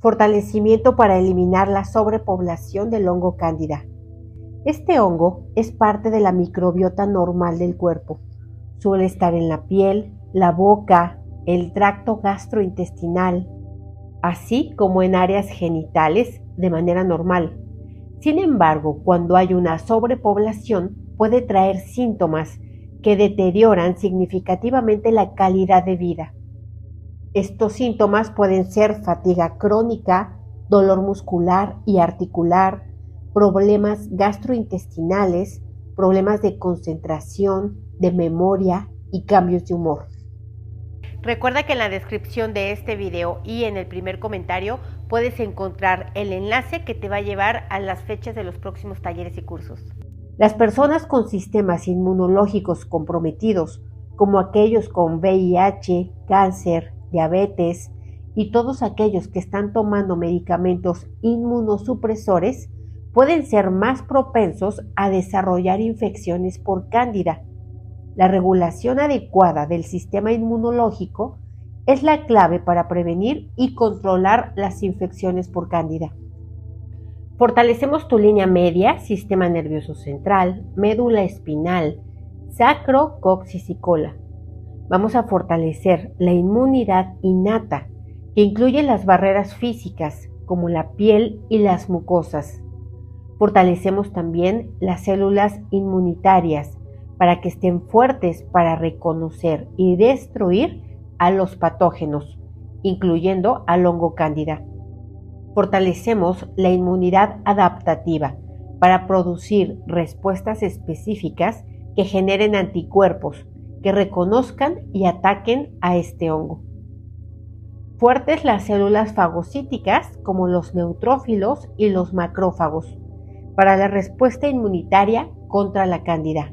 Fortalecimiento para eliminar la sobrepoblación del hongo cándida. Este hongo es parte de la microbiota normal del cuerpo. Suele estar en la piel, la boca, el tracto gastrointestinal, así como en áreas genitales de manera normal. Sin embargo, cuando hay una sobrepoblación, puede traer síntomas que deterioran significativamente la calidad de vida. Estos síntomas pueden ser fatiga crónica, dolor muscular y articular, problemas gastrointestinales, problemas de concentración, de memoria y cambios de humor. Recuerda que en la descripción de este video y en el primer comentario puedes encontrar el enlace que te va a llevar a las fechas de los próximos talleres y cursos. Las personas con sistemas inmunológicos comprometidos, como aquellos con VIH, cáncer, diabetes y todos aquellos que están tomando medicamentos inmunosupresores, pueden ser más propensos a desarrollar infecciones por cándida la regulación adecuada del sistema inmunológico es la clave para prevenir y controlar las infecciones por cándida. Fortalecemos tu línea media, sistema nervioso central, médula espinal, sacro, coxis y cola. Vamos a fortalecer la inmunidad innata, que incluye las barreras físicas como la piel y las mucosas. Fortalecemos también las células inmunitarias, para que estén fuertes para reconocer y destruir a los patógenos, incluyendo al hongo cándida. Fortalecemos la inmunidad adaptativa para producir respuestas específicas que generen anticuerpos que reconozcan y ataquen a este hongo. Fuertes las células fagocíticas como los neutrófilos y los macrófagos para la respuesta inmunitaria contra la cándida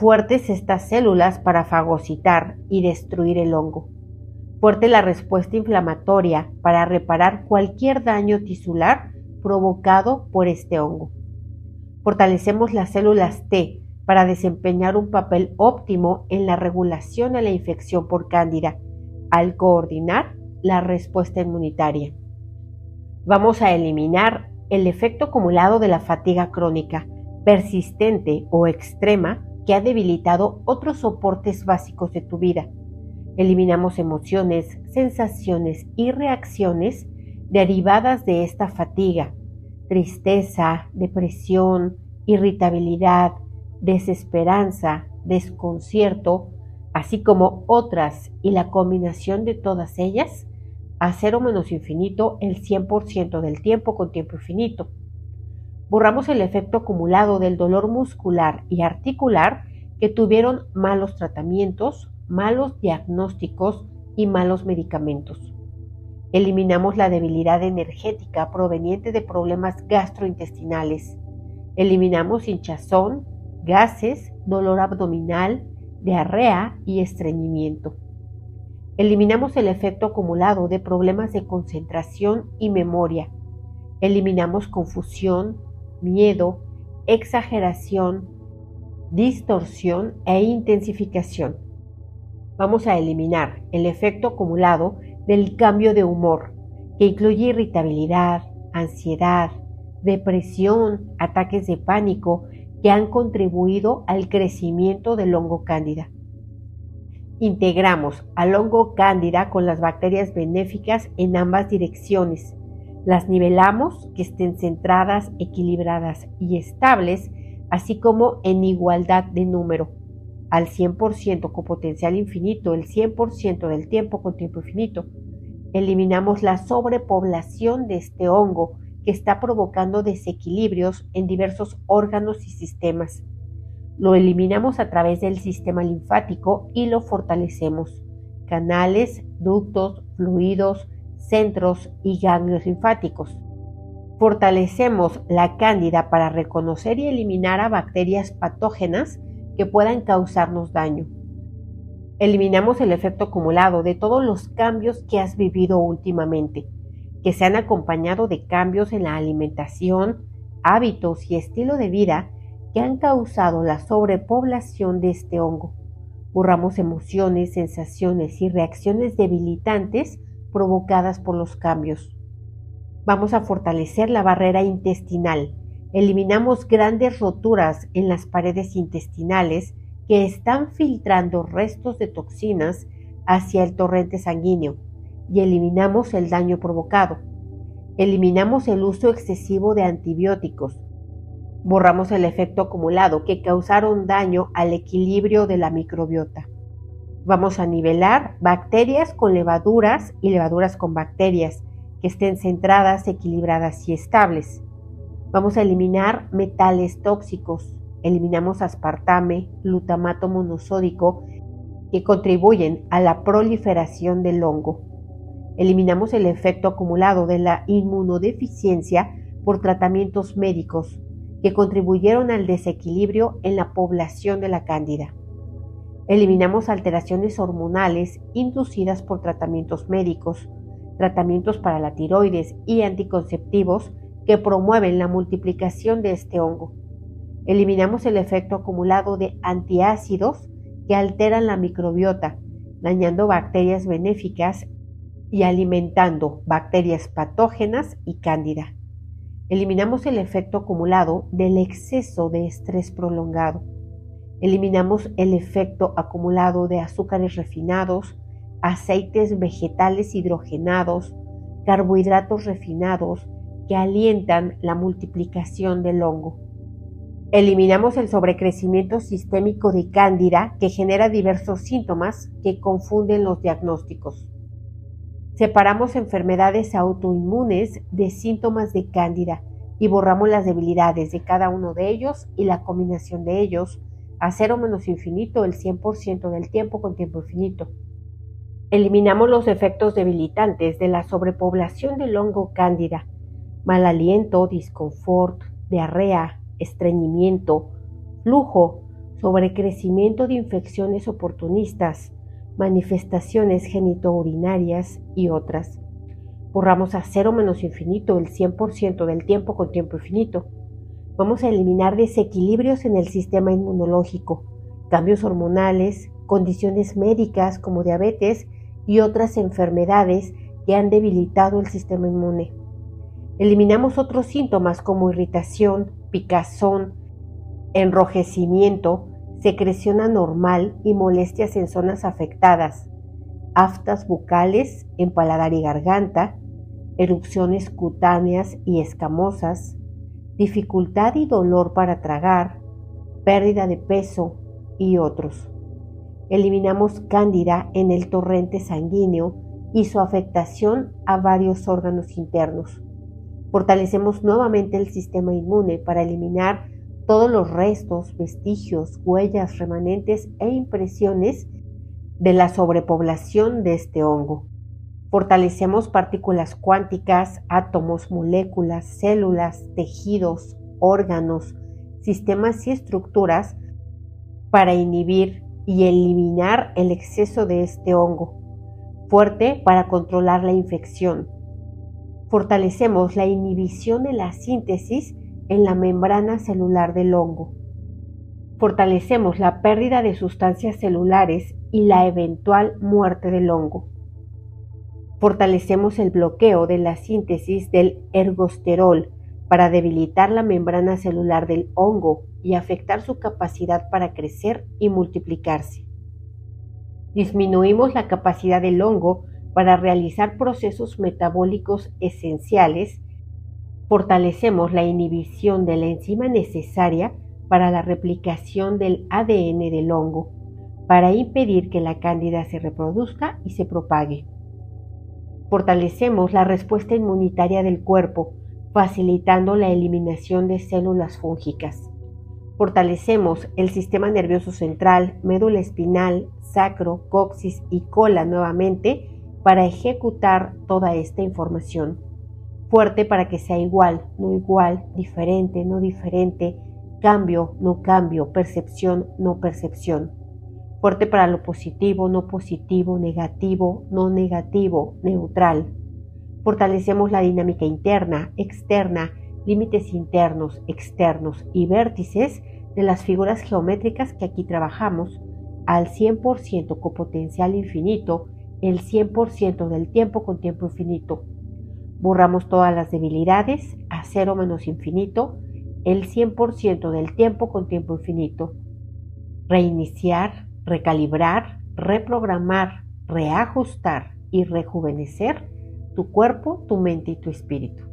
fuertes estas células para fagocitar y destruir el hongo. Fuerte la respuesta inflamatoria para reparar cualquier daño tisular provocado por este hongo. Fortalecemos las células T para desempeñar un papel óptimo en la regulación de la infección por cándida al coordinar la respuesta inmunitaria. Vamos a eliminar el efecto acumulado de la fatiga crónica, persistente o extrema que ha debilitado otros soportes básicos de tu vida. Eliminamos emociones, sensaciones y reacciones derivadas de esta fatiga, tristeza, depresión, irritabilidad, desesperanza, desconcierto, así como otras y la combinación de todas ellas a cero menos infinito el 100% del tiempo con tiempo infinito borramos el efecto acumulado del dolor muscular y articular que tuvieron malos tratamientos, malos diagnósticos y malos medicamentos. Eliminamos la debilidad energética proveniente de problemas gastrointestinales. Eliminamos hinchazón, gases, dolor abdominal, diarrea y estreñimiento. Eliminamos el efecto acumulado de problemas de concentración y memoria. Eliminamos confusión, miedo, exageración, distorsión e intensificación. Vamos a eliminar el efecto acumulado del cambio de humor, que incluye irritabilidad, ansiedad, depresión, ataques de pánico que han contribuido al crecimiento del hongo cándida. Integramos al hongo cándida con las bacterias benéficas en ambas direcciones, las nivelamos que estén centradas, equilibradas y estables, así como en igualdad de número, al 100% con potencial infinito, el 100% del tiempo con tiempo infinito. Eliminamos la sobrepoblación de este hongo que está provocando desequilibrios en diversos órganos y sistemas. Lo eliminamos a través del sistema linfático y lo fortalecemos. Canales, ductos, fluidos, centros y ganglios linfáticos. Fortalecemos la cándida para reconocer y eliminar a bacterias patógenas que puedan causarnos daño. Eliminamos el efecto acumulado de todos los cambios que has vivido últimamente, que se han acompañado de cambios en la alimentación, hábitos y estilo de vida que han causado la sobrepoblación de este hongo. Borramos emociones, sensaciones y reacciones debilitantes provocadas por los cambios. Vamos a fortalecer la barrera intestinal. Eliminamos grandes roturas en las paredes intestinales que están filtrando restos de toxinas hacia el torrente sanguíneo y eliminamos el daño provocado. Eliminamos el uso excesivo de antibióticos. Borramos el efecto acumulado que causaron daño al equilibrio de la microbiota. Vamos a nivelar bacterias con levaduras y levaduras con bacterias que estén centradas, equilibradas y estables. Vamos a eliminar metales tóxicos. Eliminamos aspartame, glutamato monosódico que contribuyen a la proliferación del hongo. Eliminamos el efecto acumulado de la inmunodeficiencia por tratamientos médicos que contribuyeron al desequilibrio en la población de la cándida. Eliminamos alteraciones hormonales inducidas por tratamientos médicos, tratamientos para la tiroides y anticonceptivos que promueven la multiplicación de este hongo. Eliminamos el efecto acumulado de antiácidos que alteran la microbiota, dañando bacterias benéficas y alimentando bacterias patógenas y cándida. Eliminamos el efecto acumulado del exceso de estrés prolongado. Eliminamos el efecto acumulado de azúcares refinados, aceites vegetales hidrogenados, carbohidratos refinados que alientan la multiplicación del hongo. Eliminamos el sobrecrecimiento sistémico de cándida que genera diversos síntomas que confunden los diagnósticos. Separamos enfermedades autoinmunes de síntomas de cándida y borramos las debilidades de cada uno de ellos y la combinación de ellos a cero menos infinito el 100% del tiempo con tiempo infinito. Eliminamos los efectos debilitantes de la sobrepoblación del hongo cándida, mal aliento, disconfort, diarrea, estreñimiento, flujo, sobrecrecimiento de infecciones oportunistas, manifestaciones genitourinarias y otras. Borramos a cero menos infinito el 100% del tiempo con tiempo infinito. Vamos a eliminar desequilibrios en el sistema inmunológico, cambios hormonales, condiciones médicas como diabetes y otras enfermedades que han debilitado el sistema inmune. Eliminamos otros síntomas como irritación, picazón, enrojecimiento, secreción anormal y molestias en zonas afectadas, aftas bucales en paladar y garganta, erupciones cutáneas y escamosas, dificultad y dolor para tragar, pérdida de peso y otros. Eliminamos cándida en el torrente sanguíneo y su afectación a varios órganos internos. Fortalecemos nuevamente el sistema inmune para eliminar todos los restos, vestigios, huellas, remanentes e impresiones de la sobrepoblación de este hongo. Fortalecemos partículas cuánticas, átomos, moléculas, células, tejidos, órganos, sistemas y estructuras para inhibir y eliminar el exceso de este hongo. Fuerte para controlar la infección. Fortalecemos la inhibición de la síntesis en la membrana celular del hongo. Fortalecemos la pérdida de sustancias celulares y la eventual muerte del hongo. Fortalecemos el bloqueo de la síntesis del ergosterol para debilitar la membrana celular del hongo y afectar su capacidad para crecer y multiplicarse. Disminuimos la capacidad del hongo para realizar procesos metabólicos esenciales fortalecemos la inhibición de la enzima necesaria para la replicación del ADN del hongo, para impedir que la cándida se reproduzca y se propague. Fortalecemos la respuesta inmunitaria del cuerpo, facilitando la eliminación de células fúngicas. Fortalecemos el sistema nervioso central, médula espinal, sacro, coxis y cola nuevamente para ejecutar toda esta información fuerte para que sea igual, no igual, diferente, no diferente, cambio, no cambio, percepción, no percepción. Fuerte para lo positivo, no positivo, negativo, no negativo, neutral. Fortalecemos la dinámica interna, externa, límites internos, externos y vértices de las figuras geométricas que aquí trabajamos al 100% con potencial infinito, el 100% del tiempo con tiempo infinito Borramos todas las debilidades a cero menos infinito, el 100% del tiempo con tiempo infinito. Reiniciar, recalibrar, reprogramar, reajustar y rejuvenecer tu cuerpo, tu mente y tu espíritu.